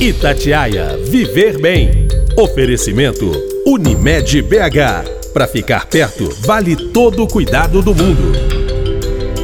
Itatiaia Viver Bem. Oferecimento Unimed BH. Para ficar perto, vale todo o cuidado do mundo.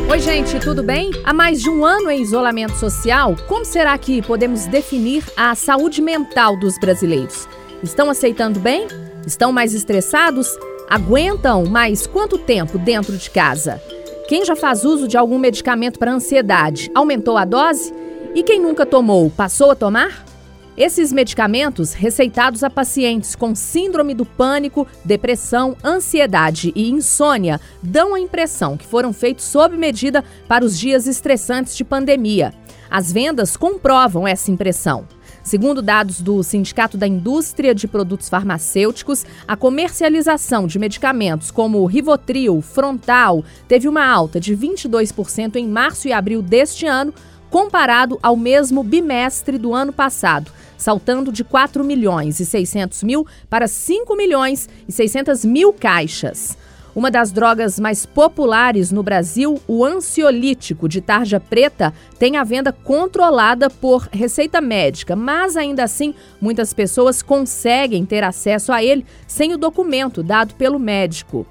Oi, gente, tudo bem? Há mais de um ano em isolamento social, como será que podemos definir a saúde mental dos brasileiros? Estão aceitando bem? Estão mais estressados? Aguentam mais quanto tempo dentro de casa? Quem já faz uso de algum medicamento para ansiedade, aumentou a dose? E quem nunca tomou, passou a tomar? Esses medicamentos, receitados a pacientes com síndrome do pânico, depressão, ansiedade e insônia, dão a impressão que foram feitos sob medida para os dias estressantes de pandemia. As vendas comprovam essa impressão. Segundo dados do Sindicato da Indústria de Produtos Farmacêuticos, a comercialização de medicamentos como Rivotril, Frontal, teve uma alta de 22% em março e abril deste ano, comparado ao mesmo bimestre do ano passado, saltando de 4 milhões e 600 mil para 5 milhões e 600 mil caixas. Uma das drogas mais populares no Brasil, o ansiolítico de tarja preta, tem a venda controlada por receita médica, mas ainda assim muitas pessoas conseguem ter acesso a ele sem o documento dado pelo médico.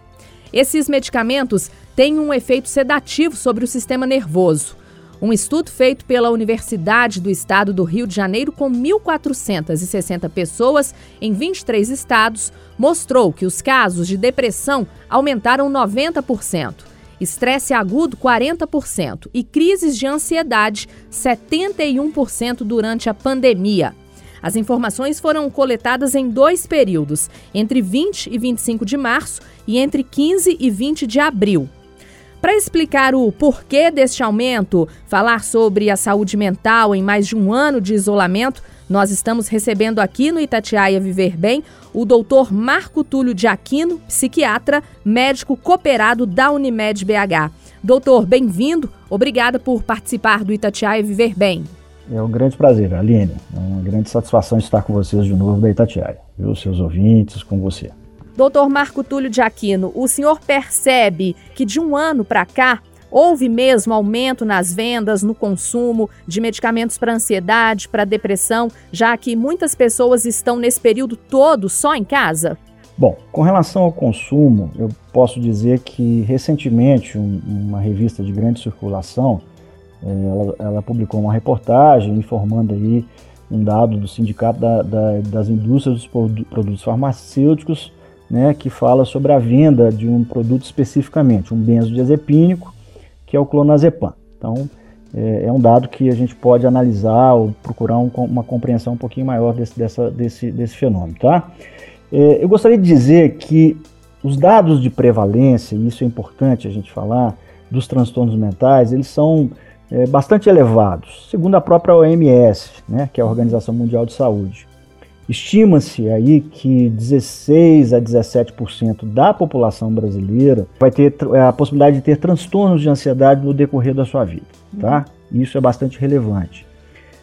Esses medicamentos têm um efeito sedativo sobre o sistema nervoso. Um estudo feito pela Universidade do Estado do Rio de Janeiro com 1.460 pessoas em 23 estados mostrou que os casos de depressão aumentaram 90%, estresse agudo 40% e crises de ansiedade 71% durante a pandemia. As informações foram coletadas em dois períodos, entre 20 e 25 de março e entre 15 e 20 de abril. Para explicar o porquê deste aumento, falar sobre a saúde mental em mais de um ano de isolamento, nós estamos recebendo aqui no Itatiaia Viver Bem o doutor Marco Túlio de Aquino, psiquiatra, médico cooperado da Unimed BH. Doutor, bem-vindo. Obrigada por participar do Itatiaia Viver Bem. É um grande prazer, Aline. É uma grande satisfação estar com vocês de novo da Itatiaia, viu? Seus ouvintes, com você. Doutor Marco Túlio de Aquino, o senhor percebe que de um ano para cá houve mesmo aumento nas vendas, no consumo de medicamentos para ansiedade, para depressão, já que muitas pessoas estão nesse período todo só em casa? Bom, com relação ao consumo, eu posso dizer que recentemente um, uma revista de grande circulação eh, ela, ela, publicou uma reportagem informando aí um dado do Sindicato da, da, das Indústrias dos Produtos Farmacêuticos né, que fala sobre a venda de um produto especificamente, um benzodiazepínico, que é o clonazepam. Então, é, é, um dado que a gente pode analisar ou procurar um, uma compreensão um pouquinho maior desse, dessa, desse, desse fenômeno. Tá? É, eu gostaria de dizer que os dados de prevalência, e isso é importante a gente falar, dos transtornos mentais, eles são é, bastante elevados, segundo a própria OMS, né, que é a Organização Mundial de Saúde. Estima-se aí que 16 a 17% da população brasileira vai ter é, a possibilidade de ter transtornos de ansiedade no decorrer da sua vida, tá? Isso é bastante relevante.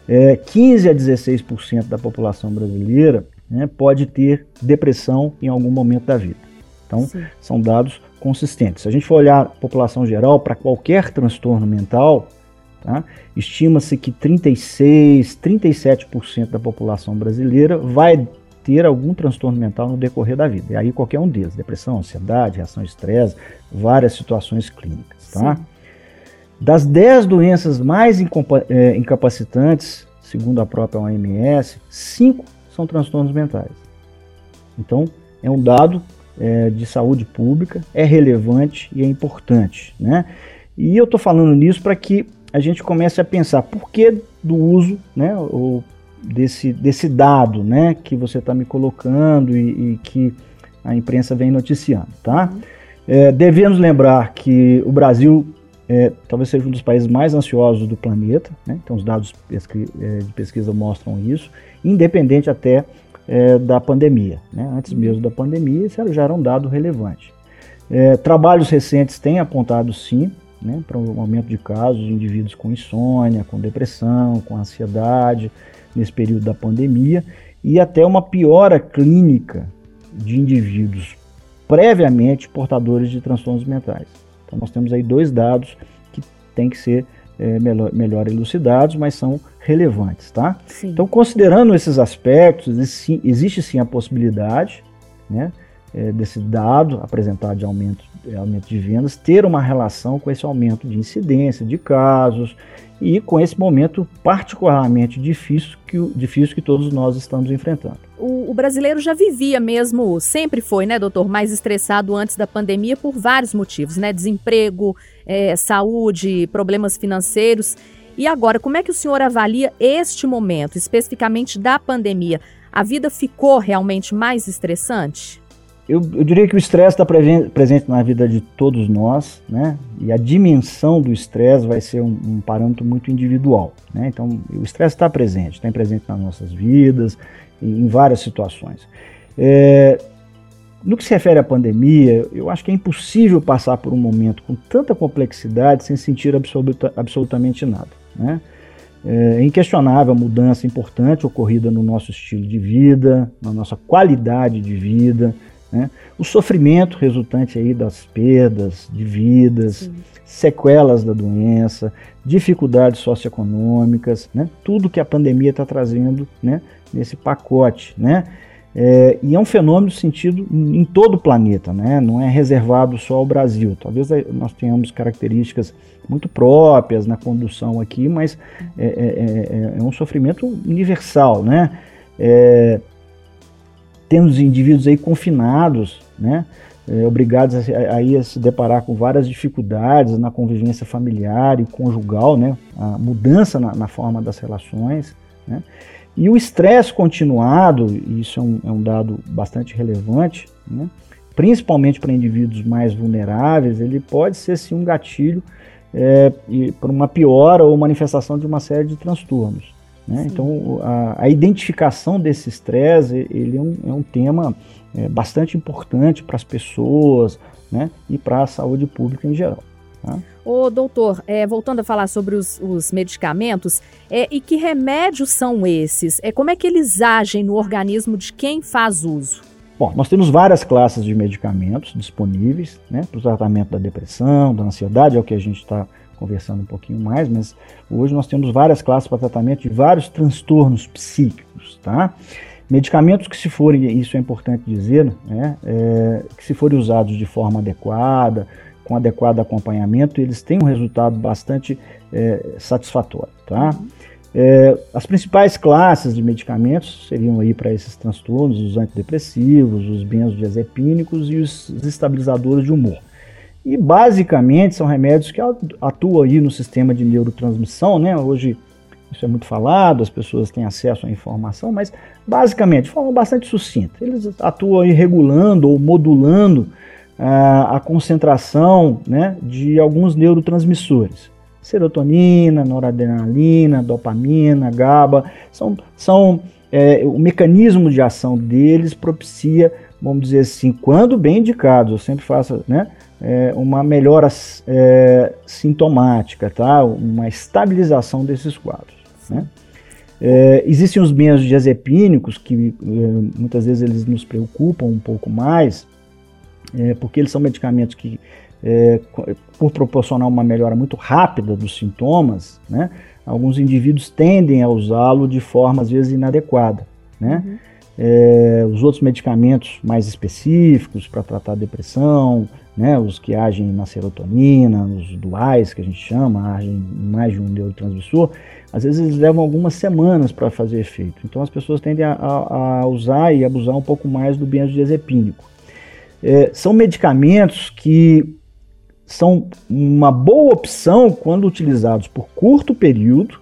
É, 15 a 16% da população brasileira né, pode ter depressão em algum momento da vida. Então, Sim. são dados consistentes. Se a gente for olhar a população geral para qualquer transtorno mental, Tá? Estima-se que 36, 37% da população brasileira vai ter algum transtorno mental no decorrer da vida. E aí qualquer um deles, depressão, ansiedade, reação ao estresse, várias situações clínicas. Tá? Das 10 doenças mais é, incapacitantes, segundo a própria OMS, 5 são transtornos mentais. Então, é um dado é, de saúde pública, é relevante e é importante. Né? E eu estou falando nisso para que a gente começa a pensar por que do uso, né, ou desse, desse dado, né, que você está me colocando e, e, que a imprensa vem noticiando, tá? É, devemos lembrar que o Brasil é, talvez seja um dos países mais ansiosos do planeta, né? então os dados é, de pesquisa mostram isso, independente até é, da pandemia. Né? Antes mesmo da pandemia, isso já era um dado relevante. É, trabalhos recentes têm apontado sim né, para um aumento de casos de indivíduos com insônia, com depressão, com ansiedade, nesse período da pandemia, e até uma piora clínica de indivíduos previamente portadores de transtornos mentais. Então nós temos aí dois dados que têm que ser é, melhor, melhor, elucidados, mas são relevantes, tá? Sim. Então, considerando esses aspectos, existe, existe sim a possibilidade, né, é, desse dado apresentado de aumento, aumento de vendas ter uma relação com esse aumento de incidência de casos e com esse momento particularmente difícil que, difícil que todos nós estamos enfrentando. O, o, brasileiro já vivia mesmo, sempre foi, né, doutor, mais estressado antes da pandemia por vários motivos, né? Desemprego, é, saúde, problemas financeiros. E agora, como é que o senhor avalia este momento, especificamente da pandemia? A vida ficou realmente mais estressante? Eu, eu diria que o estresse está presente na vida de todos nós, né? E a dimensão do estresse vai ser um, um, parâmetro muito individual, né? Então, o estresse está presente, está presente nas nossas vidas, em, em várias situações. É, no que se refere à pandemia, eu acho que é impossível passar por um momento com tanta complexidade sem sentir absoluta, absolutamente nada, né? É inquestionável a mudança importante ocorrida no nosso estilo de vida, na nossa qualidade de vida, né? O sofrimento resultante aí das perdas de vidas, Sim. sequelas da doença, dificuldades socioeconômicas, né? tudo que a pandemia está trazendo né? nesse pacote. Né? É, e é um fenômeno sentido em todo o planeta, né? não é reservado só ao Brasil. Talvez nós tenhamos características muito próprias na condução aqui, mas é, é, é, é um sofrimento universal. Né? Temos indivíduos aí confinados, né? É, obrigados a, a, a, se deparar com várias dificuldades na convivência familiar e conjugal, né? A mudança na, na forma das relações, né? E o estresse continuado, e isso é um, é um, dado bastante relevante, né? principalmente para indivíduos mais vulneráveis, ele pode ser sim um gatilho é, para uma piora ou manifestação de uma série de transtornos. Né? Então, a, a, identificação desse estresse ele é um, é um tema é, bastante importante para as pessoas né? e para a saúde pública em geral. Tá? Ô, doutor, é, voltando a falar sobre os, os medicamentos, é, e que remédios são esses? É, como é que eles agem no organismo de quem faz uso? Bom, nós temos várias classes de medicamentos disponíveis né, para o tratamento da depressão, da ansiedade, é o que a gente está conversando um pouquinho mais, mas hoje nós temos várias classes para tratamento de vários transtornos psíquicos, tá? Medicamentos que se forem, isso é importante dizer, né, é, que se forem usados de forma adequada, com adequado acompanhamento, eles têm um resultado bastante é, satisfatório, tá? É, as principais classes de medicamentos seriam aí para esses transtornos os antidepressivos, os benzodiazepínicos e os estabilizadores de humor. E basicamente são remédios que atuam aí no sistema de neurotransmissão, né? Hoje isso é muito falado, as pessoas têm acesso à informação, mas basicamente, de forma bastante sucinta, eles atuam aí regulando ou modulando ah, a concentração né, de alguns neurotransmissores. Serotonina, noradrenalina, dopamina, GABA, são, são é, o mecanismo de ação deles propicia, vamos dizer assim, quando bem indicados, eu sempre faço, né? É, uma melhora é, sintomática, tá? uma estabilização desses quadros. Né? É, existem os benzodiazepínicos que é, muitas vezes eles nos preocupam um pouco mais, é, porque eles são medicamentos que, é, por proporcionar uma melhora muito rápida dos sintomas, né, alguns indivíduos tendem a usá-lo de forma às vezes inadequada. Né? Uhum. É, os outros medicamentos mais específicos para tratar a depressão, né, os que agem na serotonina, os duais que a gente chama, agem em mais de um neurotransmissor, às vezes eles levam algumas semanas para fazer efeito. Então as pessoas tendem a, a, usar e abusar um pouco mais do benzodiazepínico. É, são medicamentos que são uma boa opção quando utilizados por curto período,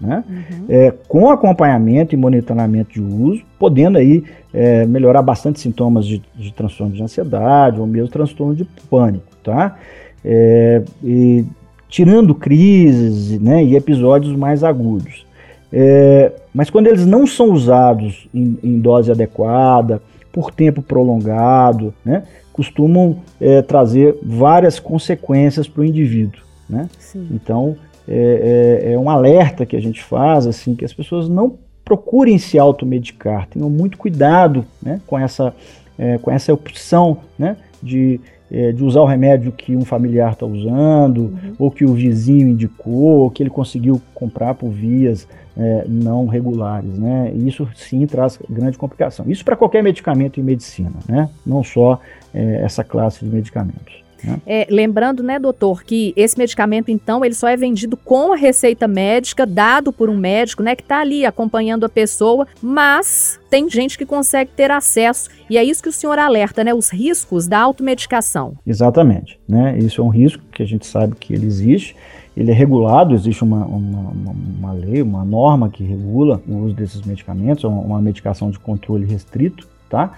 né? Uhum. É, com acompanhamento e monitoramento de uso, podendo aí é, melhorar bastante sintomas de, de, transtorno de ansiedade ou mesmo transtorno de pânico, tá? É, e tirando crises né, e episódios mais agudos. É, mas quando eles não são usados em, em dose adequada, por tempo prolongado, né, costumam é, trazer várias consequências para o indivíduo. Né? Então, é, é, é, um alerta que a gente faz, assim, que as pessoas não procurem se automedicar, tenham muito cuidado né, com, essa, é, com essa opção né, de, é, de usar o remédio que um familiar está usando, uhum. ou que o vizinho indicou, ou que ele conseguiu comprar por vias é, não regulares, né? E isso sim traz grande complicação. Isso para qualquer medicamento em medicina, né? Não só é, essa classe de medicamentos. É, lembrando, né, doutor, que esse medicamento, então, ele só é vendido com a receita médica, dado por um médico, né, que está ali acompanhando a pessoa, mas tem gente que consegue ter acesso, e é isso que o senhor alerta, né, os riscos da automedicação. Exatamente, né, isso é um risco que a gente sabe que ele existe, ele é regulado, existe uma, uma, uma, lei, uma norma que regula o uso desses medicamentos, é uma medicação de controle restrito, tá?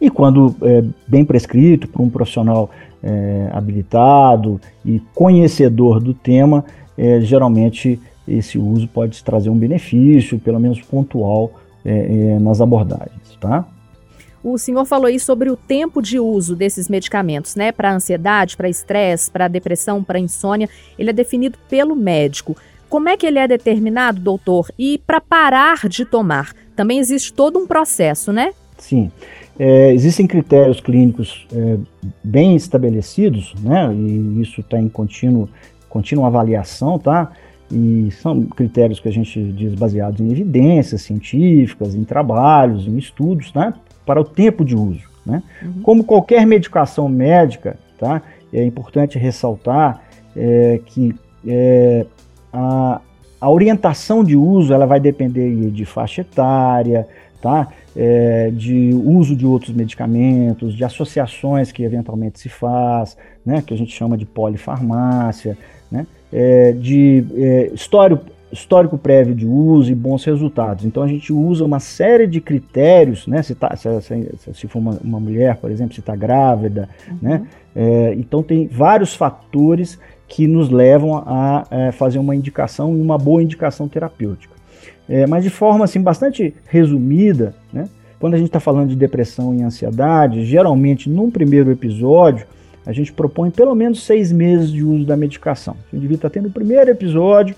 E quando é bem prescrito por um profissional é, habilitado e conhecedor do tema, é, geralmente esse uso pode trazer um benefício, pelo menos pontual, é, é, nas abordagens, tá? O senhor falou aí sobre o tempo de uso desses medicamentos, né? Para ansiedade, para estresse, para depressão, para insônia. Ele é definido pelo médico. Como é que ele é determinado, doutor? E para parar de tomar, também existe todo um processo, né? Sim. É, existem critérios clínicos é, bem estabelecidos, né? E isso está em contínuo, contínua avaliação, tá? E são critérios que a gente diz baseados em evidências científicas, em trabalhos, em estudos, né? Para o tempo de uso, né? Uhum. Como qualquer medicação médica, tá? É importante ressaltar é, que é, a, a orientação de uso ela vai depender de faixa etária, tá? é, de uso de outros medicamentos, de associações que eventualmente se faz, né, que a gente chama de polifarmácia, né, é, de é, histórico, histórico prévio de uso e bons resultados. Então a gente usa uma série de critérios, né, se, tá, se, se, se for uma, uma, mulher, por exemplo, se está grávida, uhum. né, é, então tem vários fatores que nos levam a, a é, fazer uma indicação e uma boa indicação terapêutica. É, mas de forma assim bastante resumida, né? quando a gente está falando de depressão e ansiedade, geralmente num primeiro episódio a gente propõe pelo menos seis meses de uso da medicação. Se o indivíduo está tendo o primeiro episódio,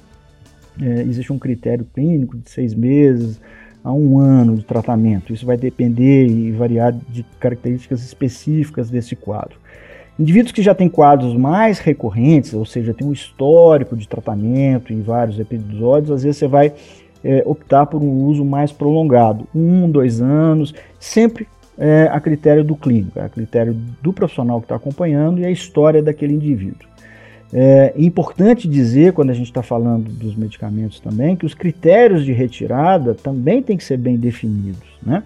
é, existe um critério clínico de seis meses a um ano de tratamento. Isso vai depender e variar de características específicas desse quadro. Indivíduos que já têm quadros mais recorrentes, ou seja, tem um histórico de tratamento em vários episódios, às vezes você vai é, optar por um uso mais prolongado, um, dois anos, sempre é, a critério do clínico, a critério do profissional que está acompanhando e a história daquele indivíduo. É importante dizer, quando a gente está falando dos medicamentos também, que os critérios de retirada também têm que ser bem definidos. Né?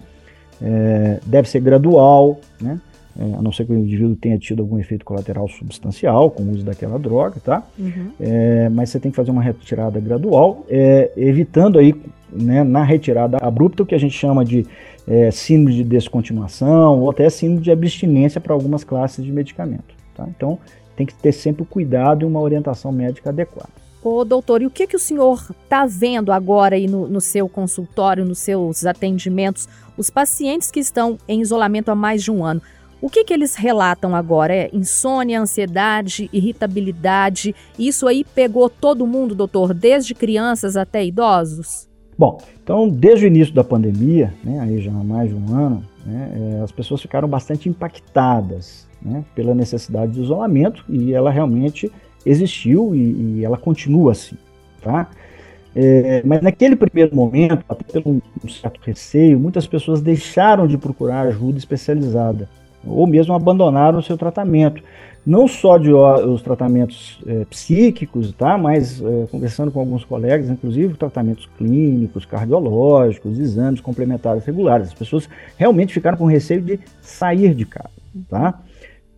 É, deve ser gradual, né? É, a não ser que o indivíduo tenha tido algum efeito colateral substancial com o uso daquela droga, tá? Uhum. É, mas você tem que fazer uma retirada gradual, é, evitando aí, né, na retirada abrupta, o que a gente chama de é, síndrome de descontinuação ou até síndrome de abstinência para algumas classes de medicamento, tá? Então, tem que ter sempre o cuidado e uma orientação médica adequada. Ô, doutor, e o que, que o senhor está vendo agora aí no, no seu consultório, nos seus atendimentos, os pacientes que estão em isolamento há mais de um ano? O que, que eles relatam agora? É insônia, ansiedade, irritabilidade. Isso aí pegou todo mundo, doutor, desde crianças até idosos? Bom, então desde o início da pandemia, né, aí já há mais de um ano, né, é, as pessoas ficaram bastante impactadas né, pela necessidade de isolamento e ela realmente existiu e, e ela continua assim, tá? É, mas naquele primeiro momento, até pelo um certo receio, muitas pessoas deixaram de procurar ajuda especializada ou mesmo abandonaram o seu tratamento. Não só de os tratamentos é, psíquicos, tá? mas é, conversando com alguns colegas, inclusive tratamentos clínicos, cardiológicos, exames complementares regulares. As pessoas realmente ficaram com receio de sair de casa, tá?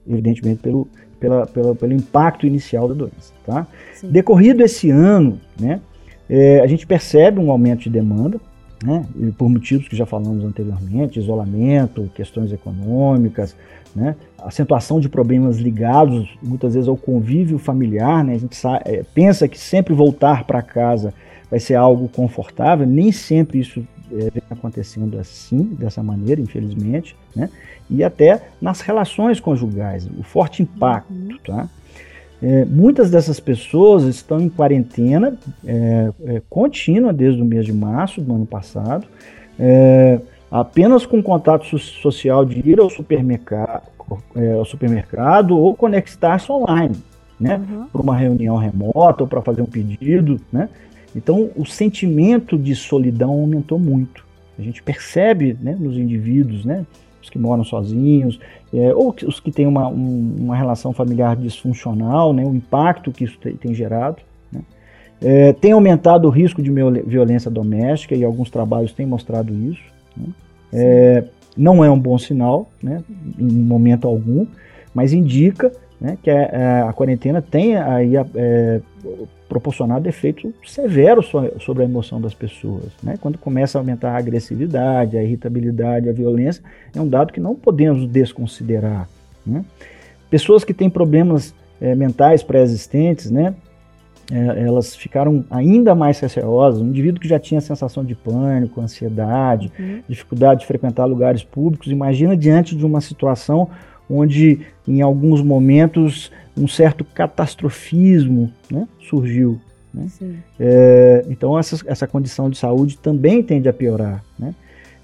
evidentemente pelo, pela, pela, pelo impacto inicial da doença. Tá? Decorrido esse ano, né, é, a gente percebe um aumento de demanda, né? E por motivos que já falamos anteriormente, isolamento, questões econômicas, né? acentuação de problemas ligados muitas vezes ao convívio familiar, né? a gente sabe, é, pensa que sempre voltar para casa vai ser algo confortável, nem sempre isso é, vem acontecendo assim, dessa maneira, infelizmente, né? e até nas relações conjugais, o forte impacto, uhum. tá? É, muitas dessas pessoas estão em quarentena é, é, contínua desde o mês de março do ano passado, é, apenas com contato social de ir ao supermercado, é, ao supermercado ou conectar-se online, né? Uhum. Para uma reunião remota ou para fazer um pedido, né? Então, o sentimento de solidão aumentou muito. A gente percebe né, nos indivíduos, né, os que moram sozinhos, é, ou os que têm uma, um, uma relação familiar disfuncional, né, o impacto que isso tem gerado. Né. É, tem aumentado o risco de violência doméstica e alguns trabalhos têm mostrado isso. Né. É, não é um bom sinal, né, em momento algum, mas indica né, que a, é, a, quarentena tem aí é, proporcionado efeitos severos sobre a emoção das pessoas. Né? Quando começa a aumentar a agressividade, a irritabilidade, a violência, é um dado que não podemos desconsiderar. Né? Pessoas que têm problemas é, mentais pré-existentes, né, é, elas ficaram ainda mais receosas. Um indivíduo que já tinha sensação de pânico, ansiedade, uhum. dificuldade de frequentar lugares públicos, imagina diante de uma situação onde, em alguns momentos, um certo catastrofismo né, surgiu. Né? É, então, essa, essa condição de saúde também tende a piorar. Né?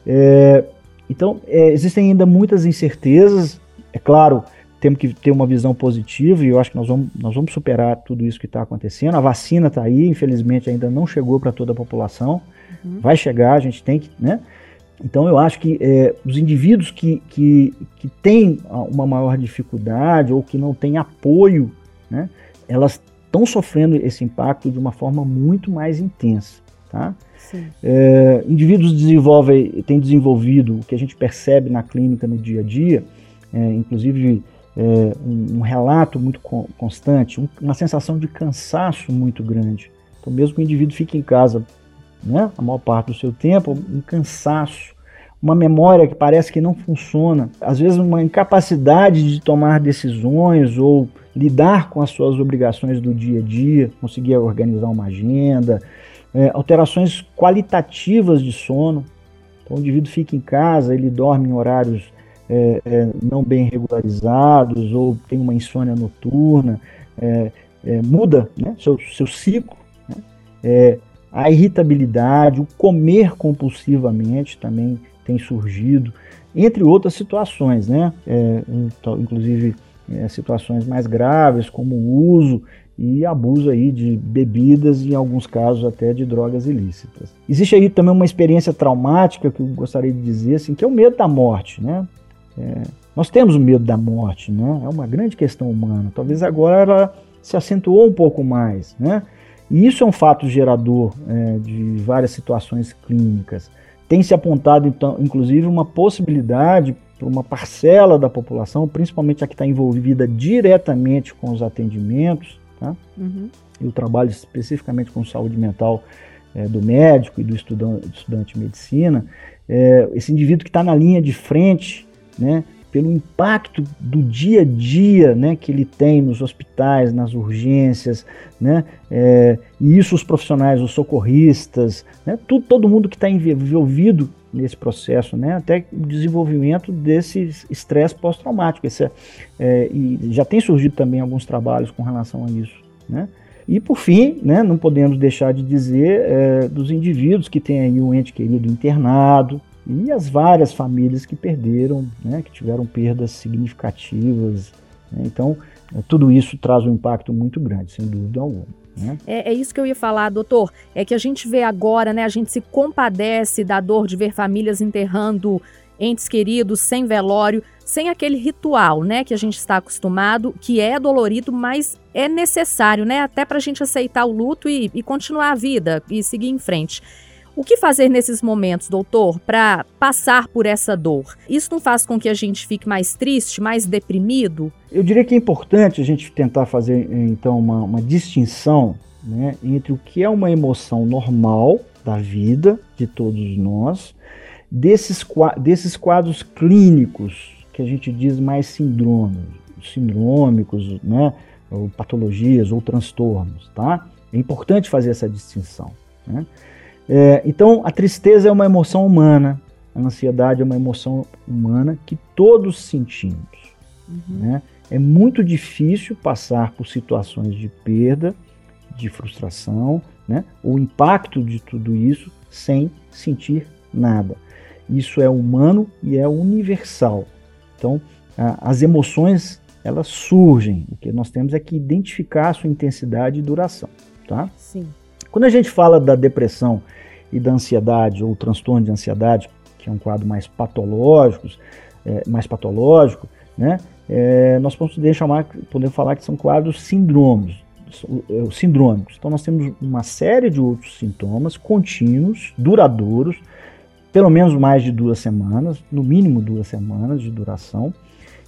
É, então, é, existem ainda muitas incertezas. É claro, temos que ter uma visão positiva e eu acho que nós vamos, nós vamos superar tudo isso que está acontecendo. A vacina está aí, infelizmente ainda não chegou para toda a população. Uhum. Vai chegar, a gente tem que. Né? Então eu acho que é, os indivíduos que, que, que têm uma maior dificuldade ou que não têm apoio, né, elas estão sofrendo esse impacto de uma forma muito mais intensa. Tá? É, indivíduos desenvolvem, têm desenvolvido o que a gente percebe na clínica no dia a dia, é, inclusive é, um, um, relato muito co constante, um, uma sensação de cansaço muito grande. Então, mesmo que o indivíduo fique em casa né, a maior parte do seu tempo, um cansaço, uma memória que parece que não funciona, às vezes uma incapacidade de tomar decisões ou lidar com as suas obrigações do dia a dia, conseguir organizar uma agenda, é, alterações qualitativas de sono. Então, o indivíduo fica em casa, ele dorme em horários é, é, não bem regularizados ou tem uma insônia noturna, é, é, muda né, seu, seu ciclo. Né, é, a irritabilidade, o comer compulsivamente também tem surgido, entre outras situações, né? É, inclusive é, situações mais graves, como o uso e abuso aí de bebidas e em alguns casos até de drogas ilícitas. Existe aí também uma experiência traumática que eu gostaria de dizer, assim, que é o medo da morte, né? É, nós temos o medo da morte, né? É uma grande questão humana. Talvez agora ela se acentuou um pouco mais, né? E isso é um fato gerador é, de várias situações clínicas. Tem se apontado, então, inclusive, uma possibilidade para uma parcela da população, principalmente a que está envolvida diretamente com os atendimentos, tá? Uhum. e o trabalho especificamente com saúde mental é, do médico e do estudante, estudante de medicina, é, esse indivíduo que está na linha de frente, né, pelo impacto do dia a dia né, que ele tem nos hospitais, nas urgências, né, é, e isso os profissionais, os socorristas, né, tudo, todo mundo que está envolvido nesse processo, né, até o desenvolvimento desse estresse pós-traumático. É, e já tem surgido também alguns trabalhos com relação a isso. Né. E por fim, né, não podemos deixar de dizer é, dos indivíduos que têm aí um ente querido internado, e as várias famílias que perderam, né, que tiveram perdas significativas. Né? Então, tudo isso traz um impacto muito grande, sem dúvida alguma. Né? É, é, isso que eu ia falar, doutor. É que a gente vê agora, né? A gente se compadece da dor de ver famílias enterrando entes queridos sem velório, sem aquele ritual, né? Que a gente está acostumado, que é dolorido, mas é necessário, né? Até para a gente aceitar o luto e, e continuar a vida e seguir em frente. O que fazer nesses momentos, doutor, para passar por essa dor? Isso não faz com que a gente fique mais triste, mais deprimido? Eu diria que é importante a gente tentar fazer, então, uma, uma distinção né, entre o que é uma emoção normal da vida de todos nós, desses, desses quadros clínicos que a gente diz mais sindrômicos, né, ou patologias ou transtornos, tá? É importante fazer essa distinção. Né? É, então, a tristeza é uma emoção humana, a ansiedade é uma emoção humana que todos sentimos. Uhum. Né? É muito difícil passar por situações de perda, de frustração, né? o impacto de tudo isso sem sentir nada. Isso é humano e é universal. Então, as emoções elas surgem. O que nós temos é que identificar a sua intensidade e duração, tá? Sim. Quando a gente fala da depressão e da ansiedade ou transtorno de ansiedade, que é um quadro mais patológico, é, mais patológico, né? É, nós podemos chamar, podemos falar que são quadros síndromes, é, síndrômicos. Então nós temos uma série de outros sintomas contínuos, duradouros, pelo menos mais de duas semanas, no mínimo duas semanas de duração,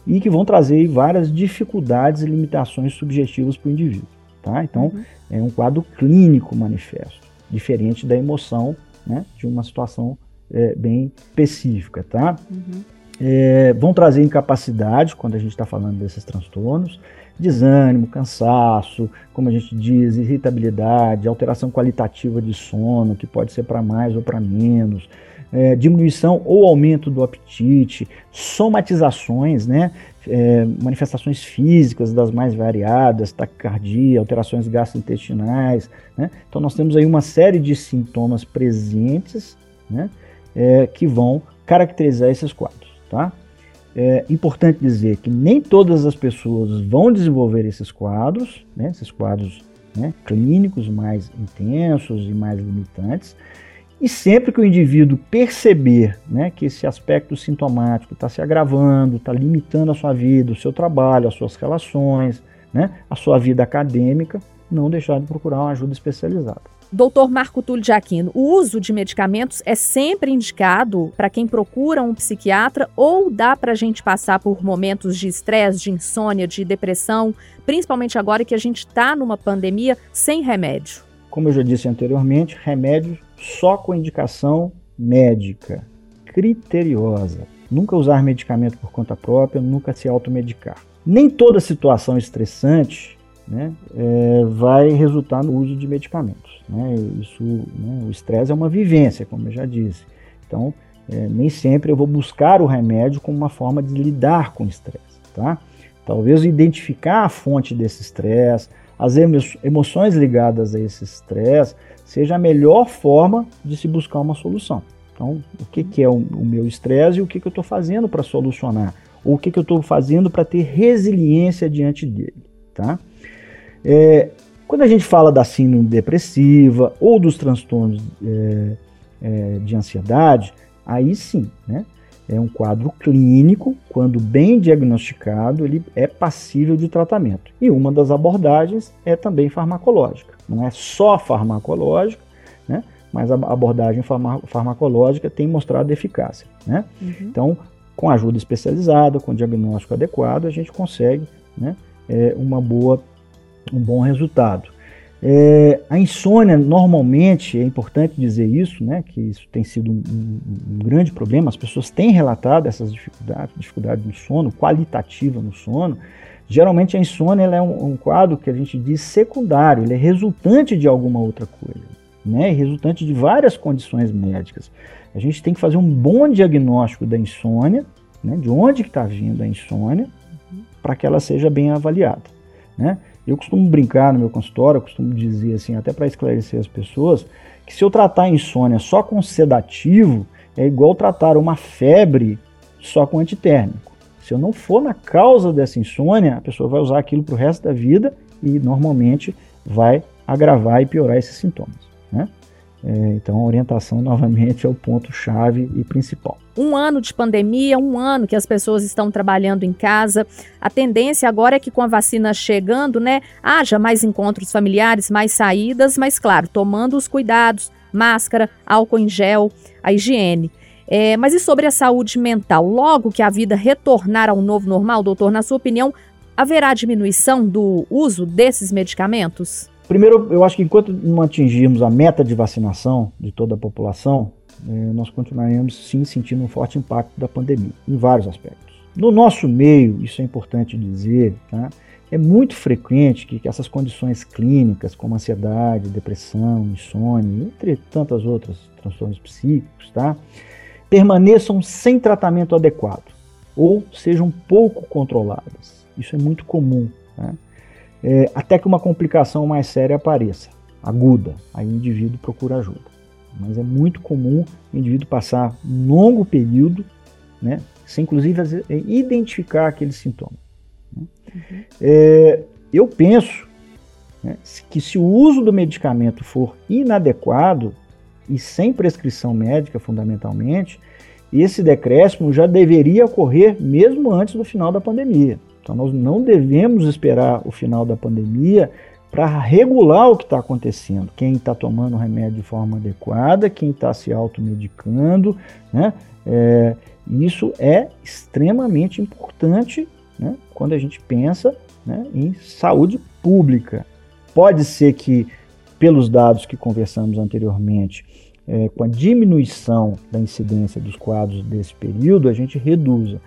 e que vão trazer várias dificuldades e limitações subjetivas para o indivíduo. Tá? Então, uhum. é um quadro clínico manifesto, diferente da emoção né, de uma situação é, bem específica. Tá? Uhum. É, vão trazer incapacidade, quando a gente está falando desses transtornos, desânimo, cansaço, como a gente diz, irritabilidade, alteração qualitativa de sono, que pode ser para mais ou para menos, é, diminuição ou aumento do apetite, somatizações, né, é, manifestações físicas das mais variadas, taquicardia, alterações gastrointestinais. Né? Então nós temos aí uma série de sintomas presentes né, é, que vão caracterizar esses quadros. Tá? É importante dizer que nem todas as pessoas vão desenvolver esses quadros, né, esses quadros né, clínicos mais intensos e mais limitantes, e sempre que o indivíduo perceber né, que esse aspecto sintomático está se agravando, está limitando a sua vida, o seu trabalho, as suas relações, né, a sua vida acadêmica, não deixar de procurar uma ajuda especializada. Doutor Marco Túlio de Aquino, o uso de medicamentos é sempre indicado para quem procura um psiquiatra ou dá para a gente passar por momentos de estresse, de insônia, de depressão, principalmente agora que a gente está numa pandemia sem remédio? Como eu já disse anteriormente, remédios só com indicação médica, criteriosa. Nunca usar medicamento por conta própria, nunca se automedicar. Nem toda situação estressante né, é, vai resultar no uso de medicamentos. Né? Isso, né, o estresse é uma vivência, como eu já disse. Então, é, nem sempre eu vou buscar o remédio como uma forma de lidar com o estresse. Tá? Talvez identificar a fonte desse estresse, as emo emoções ligadas a esse estresse, seja a melhor forma de se buscar uma solução. Então, o que, que é o, o meu estresse e o que, que eu estou fazendo para solucionar? Ou o que, que eu estou fazendo para ter resiliência diante dele, tá? É, quando a gente fala da síndrome depressiva ou dos transtornos é, é, de ansiedade, aí sim, né? É um quadro clínico, quando bem diagnosticado, ele é passível de tratamento. E uma das abordagens é também farmacológica. Não é só farmacológica, né? mas a abordagem farma farmacológica tem mostrado eficácia. Né? Uhum. Então, com ajuda especializada, com diagnóstico adequado, a gente consegue né, é, uma boa, um bom resultado. É, a insônia, normalmente, é importante dizer isso, né, que isso tem sido um, um, um grande problema, as pessoas têm relatado essas dificuldades, dificuldade no sono, qualitativa no sono. Geralmente a insônia é um, um, quadro que a gente diz secundário, ele é resultante de alguma outra coisa, né, resultante de várias condições médicas. A gente tem que fazer um bom diagnóstico da insônia, né, de onde está vindo a insônia, para que ela seja bem avaliada. Né? Eu costumo brincar no meu consultório, eu costumo dizer assim, até para esclarecer as pessoas, que se eu tratar a insônia só com sedativo, é igual tratar uma febre só com antitérmico. Se eu não for na causa dessa insônia, a pessoa vai usar aquilo para o resto da vida e normalmente vai agravar e piorar esses sintomas. Né? É, então, a orientação novamente é o ponto-chave e principal. Um ano de pandemia, um ano que as pessoas estão trabalhando em casa. A tendência agora é que com a vacina chegando, né, haja mais encontros familiares, mais saídas, mas claro, tomando os cuidados, máscara, álcool em gel, a higiene. É, mas e sobre a saúde mental? Logo que a vida retornar ao novo normal, doutor, na sua opinião, haverá diminuição do uso desses medicamentos? Primeiro, eu acho que enquanto não atingirmos a meta de vacinação de toda a população, é, nós continuaremos sim sentindo um forte impacto da pandemia, em vários aspectos. No nosso meio, isso é importante dizer, tá? é muito frequente que, que essas condições clínicas, como ansiedade, depressão, insônia, entre tantas outras transtornos psíquicos, tá? permaneçam sem tratamento adequado ou sejam pouco controladas. Isso é muito comum. Tá? É, até que uma complicação mais séria apareça, aguda, aí o indivíduo procura ajuda. Mas é muito comum o indivíduo passar um longo período né, Você, inclusive, é identificar aquele sintoma. Né? Uhum. É, eu penso né, que se o uso do medicamento for inadequado e sem prescrição médica, fundamentalmente, esse decréscimo já deveria ocorrer mesmo antes do final da pandemia. Então, nós não devemos esperar o final da pandemia para regular o que está acontecendo. Quem está tomando o remédio de forma adequada, quem está se automedicando, né? É, isso é extremamente importante né? quando a gente pensa né, em saúde pública. Pode ser que, pelos dados que conversamos anteriormente, é, com a diminuição da incidência dos quadros desse período, a gente reduza.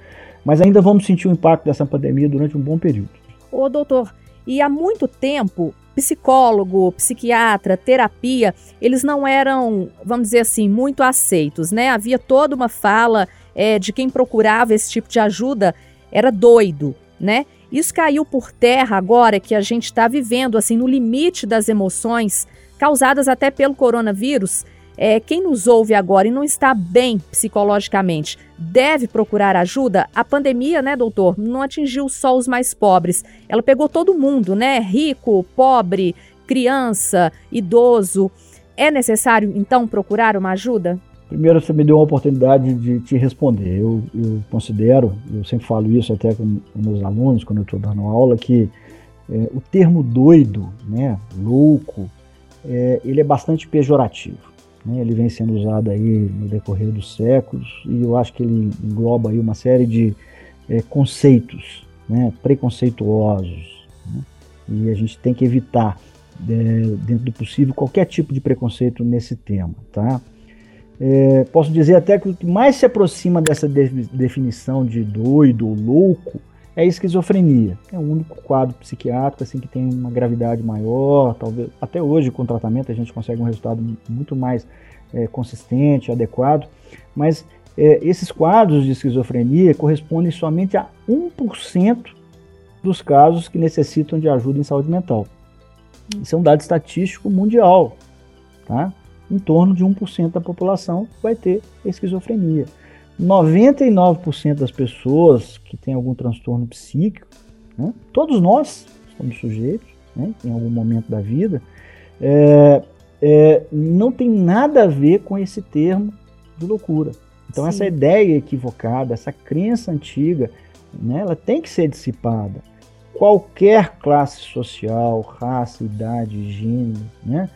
Mas ainda vamos sentir o impacto dessa pandemia durante um bom período. Ô, doutor, e há muito tempo, psicólogo, psiquiatra, terapia, eles não eram, vamos dizer assim, muito aceitos, né? Havia toda uma fala é, de quem procurava esse tipo de ajuda era doido, né? Isso caiu por terra agora que a gente está vivendo, assim, no limite das emoções causadas até pelo coronavírus. É, quem nos ouve agora e não está bem psicologicamente deve procurar ajuda. A pandemia, né, doutor, não atingiu só os mais pobres. Ela pegou todo mundo, né? Rico, pobre, criança, idoso. É necessário, então, procurar uma ajuda? Primeiro, você me deu uma oportunidade de te responder. Eu, eu considero, eu sempre falo isso até com, com meus alunos, quando eu estou dando aula, que é, o termo doido, né, louco, é, ele é bastante pejorativo. Né? Ele vem sendo usado aí no decorrer dos séculos e eu acho que ele engloba aí uma série de é, conceitos né, preconceituosos. Né? E a gente tem que evitar, é, dentro do possível, qualquer tipo de preconceito nesse tema. Tá? É, posso dizer até que o que mais se aproxima dessa de definição de doido ou louco é esquizofrenia. É o único quadro psiquiátrico assim que tem uma gravidade maior, talvez até hoje com tratamento a gente consegue um resultado muito mais é, consistente, adequado, mas é, esses quadros de esquizofrenia correspondem somente a 1% dos casos que necessitam de ajuda em saúde mental. Isso é um dado estatístico mundial, tá? Em torno de 1% da população vai ter esquizofrenia. 99% das pessoas que têm algum transtorno psíquico, né, todos nós somos sujeitos, né, em algum momento da vida, é, é, não tem nada a ver com esse termo de loucura. Então Sim. essa ideia equivocada, essa crença antiga, né, ela tem que ser dissipada. Qualquer classe social, raça, idade, gênero, né,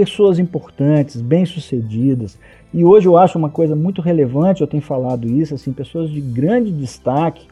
pessoas importantes, bem-sucedidas, e hoje eu acho uma coisa muito relevante, eu tenho falado isso, assim, pessoas de grande destaque,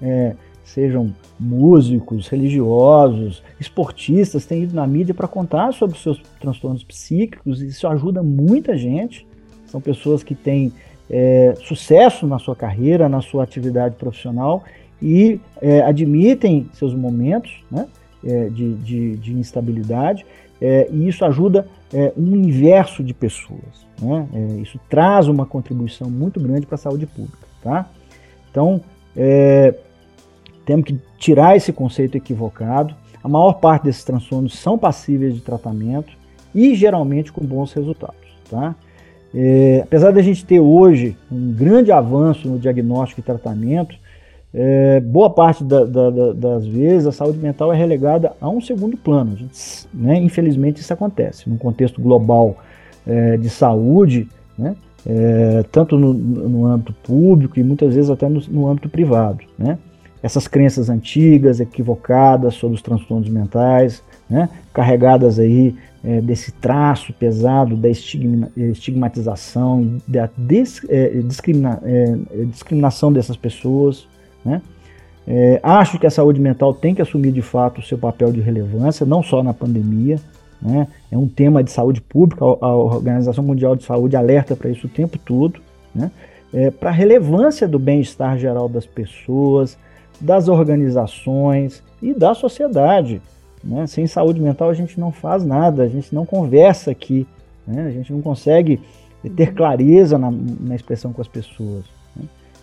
é, sejam músicos, religiosos, esportistas, têm ido na mídia para contar sobre os seus transtornos psíquicos, e isso ajuda muita gente. São pessoas que têm é, sucesso na sua carreira, na sua atividade profissional e é, admitem seus momentos né, é, de, de, de, instabilidade, é, e isso ajuda é, um universo de pessoas. Né? É, isso traz uma contribuição muito grande para a saúde pública. Tá? Então, é, temos que tirar esse conceito equivocado. A maior parte desses transtornos são passíveis de tratamento e geralmente com bons resultados. Tá? É, apesar da gente ter hoje um grande avanço no diagnóstico e tratamento, é, boa parte da, da, da, das vezes a saúde mental é relegada a um segundo plano. Gente, né, infelizmente isso acontece. Num contexto global é, de saúde, né, é, tanto no, no, âmbito público e muitas vezes até no, no âmbito privado. Né. Essas crenças antigas, equivocadas sobre os transtornos mentais, né, carregadas aí é, desse traço pesado da estigma, estigmatização, da des, é, discrimina, é, discriminação dessas pessoas, né? É, acho que a saúde mental tem que assumir de fato o seu papel de relevância, não só na pandemia. Né? É um tema de saúde pública, a Organização Mundial de Saúde alerta para isso o tempo todo. Né? É, para a relevância do bem-estar geral das pessoas, das organizações e da sociedade. Né? Sem saúde mental a gente não faz nada, a gente não conversa aqui, né? a gente não consegue ter clareza na, na expressão com as pessoas.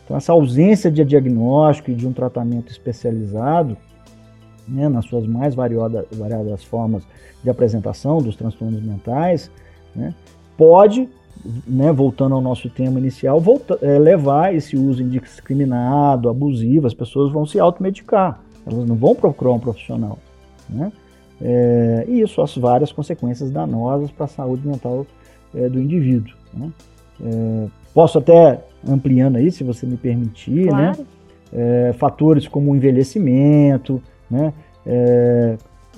Então, essa ausência de diagnóstico e de um tratamento especializado, né, nas suas mais variadas, variadas formas de apresentação dos transtornos mentais, né, pode né, voltando ao nosso tema inicial, volta, é, levar esse uso indiscriminado, abusivo, as pessoas vão se automedicar, elas não vão procurar um profissional. Né? É, e isso, as várias consequências danosas para a saúde mental é, do indivíduo. Né? É, posso até ampliando aí, se você me permitir, né? claro. né? fatores como o envelhecimento, né?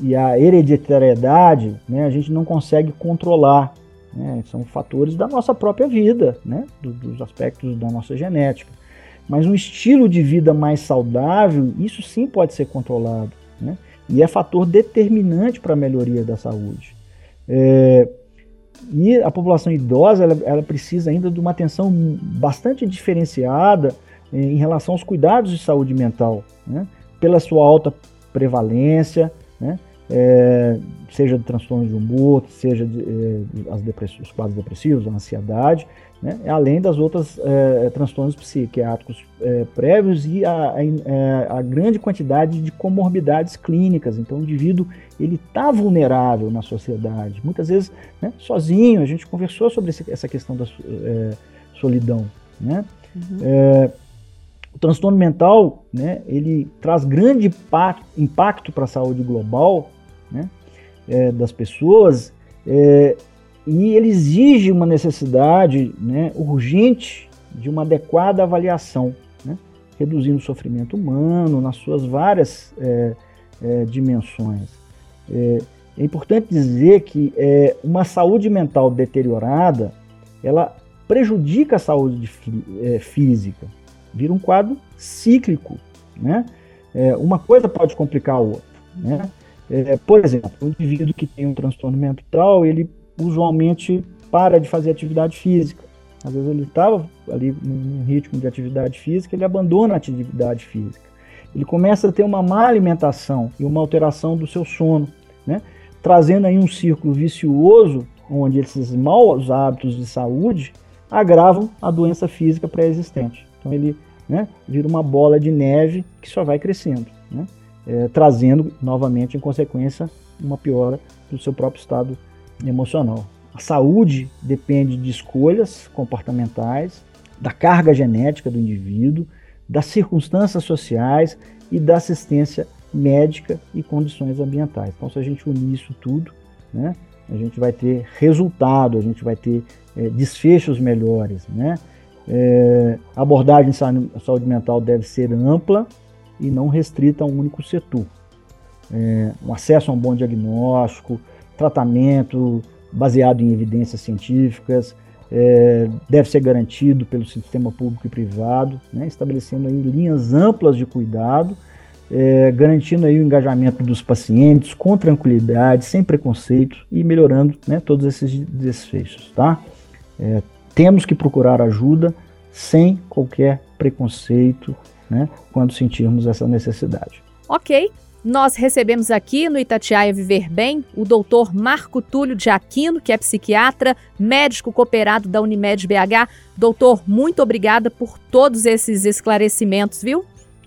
e a hereditariedade, né, a gente não consegue controlar. Né, são fatores da nossa própria vida, né, do, dos aspectos da nossa genética. Mas um estilo de vida mais saudável, isso sim pode ser controlado. Né, e é fator determinante para a melhoria da saúde. É, e a população idosa ela, ela, precisa ainda de uma atenção bastante diferenciada em relação aos cuidados de saúde mental, né, pela sua alta prevalência, né, é, seja de transtorno de humor, seja de, é, os quadros depressivos, a ansiedade, né, além das outras é, transtornos psiquiátricos é, prévios e a, a, é, a, grande quantidade de comorbidades clínicas. Então, o indivíduo ele está vulnerável na sociedade, muitas vezes né, sozinho. A gente conversou sobre esse, essa questão da é, solidão, né? Uhum. O transtorno mental, né, ele traz grande impacto para a saúde global, né, é, das pessoas é, e ele exige uma necessidade né, urgente de uma adequada avaliação, né, reduzindo o sofrimento humano nas suas várias é, é dimensões. É, é, importante dizer que é, uma saúde mental deteriorada ela prejudica a saúde física, vira um quadro cíclico, né? uma coisa pode complicar a outra, né? É, por exemplo, um indivíduo que tem um transtorno mental, ele usualmente para de fazer atividade física. Às vezes ele estava ali num ritmo de atividade física, ele abandona a atividade física. Ele começa a ter uma má alimentação e uma alteração do seu sono, né? trazendo aí um círculo vicioso onde esses maus hábitos de saúde agravam a doença física pré-existente. Então ele né, vira uma bola de neve que só vai crescendo. Né? É, trazendo novamente, em consequência, uma piora do seu próprio estado emocional. A saúde depende de escolhas comportamentais, da carga genética do indivíduo, das circunstâncias sociais e da assistência médica e condições ambientais. Então, se a gente unir isso tudo, né, a gente vai ter resultado, a gente vai ter é, desfechos melhores. Né? É, a abordagem em saúde mental deve ser ampla, e não restrita a um único setor. É, um acesso a um bom diagnóstico, tratamento baseado em evidências científicas, é, deve ser garantido pelo sistema público e privado, né, estabelecendo aí linhas amplas de cuidado, é, garantindo aí o engajamento dos pacientes com tranquilidade, sem preconceito e melhorando né, todos esses desfechos. Tá? É, temos que procurar ajuda sem qualquer preconceito né, quando sentirmos essa necessidade. Ok. Nós recebemos aqui no Itatiaia Viver Bem o doutor Marco Túlio de Aquino, que é psiquiatra, médico cooperado da Unimed BH. Doutor, muito obrigada por todos esses esclarecimentos, viu?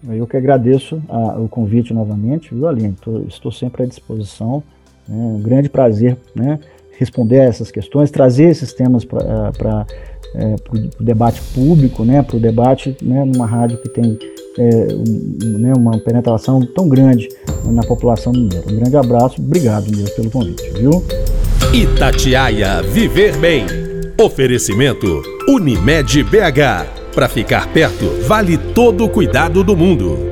Eu que agradeço a, o convite novamente, viu, Aline? Tô, estou sempre à disposição. É um grande prazer né, responder a essas questões, trazer esses temas para é, o debate público, né, para o debate né, numa rádio que tem é, um, né, uma penetração tão grande na população mineira. Um grande abraço, obrigado mesmo pelo convite, viu? Itatiaia Viver Bem. Oferecimento Unimed BH. Para ficar perto, vale todo o cuidado do mundo.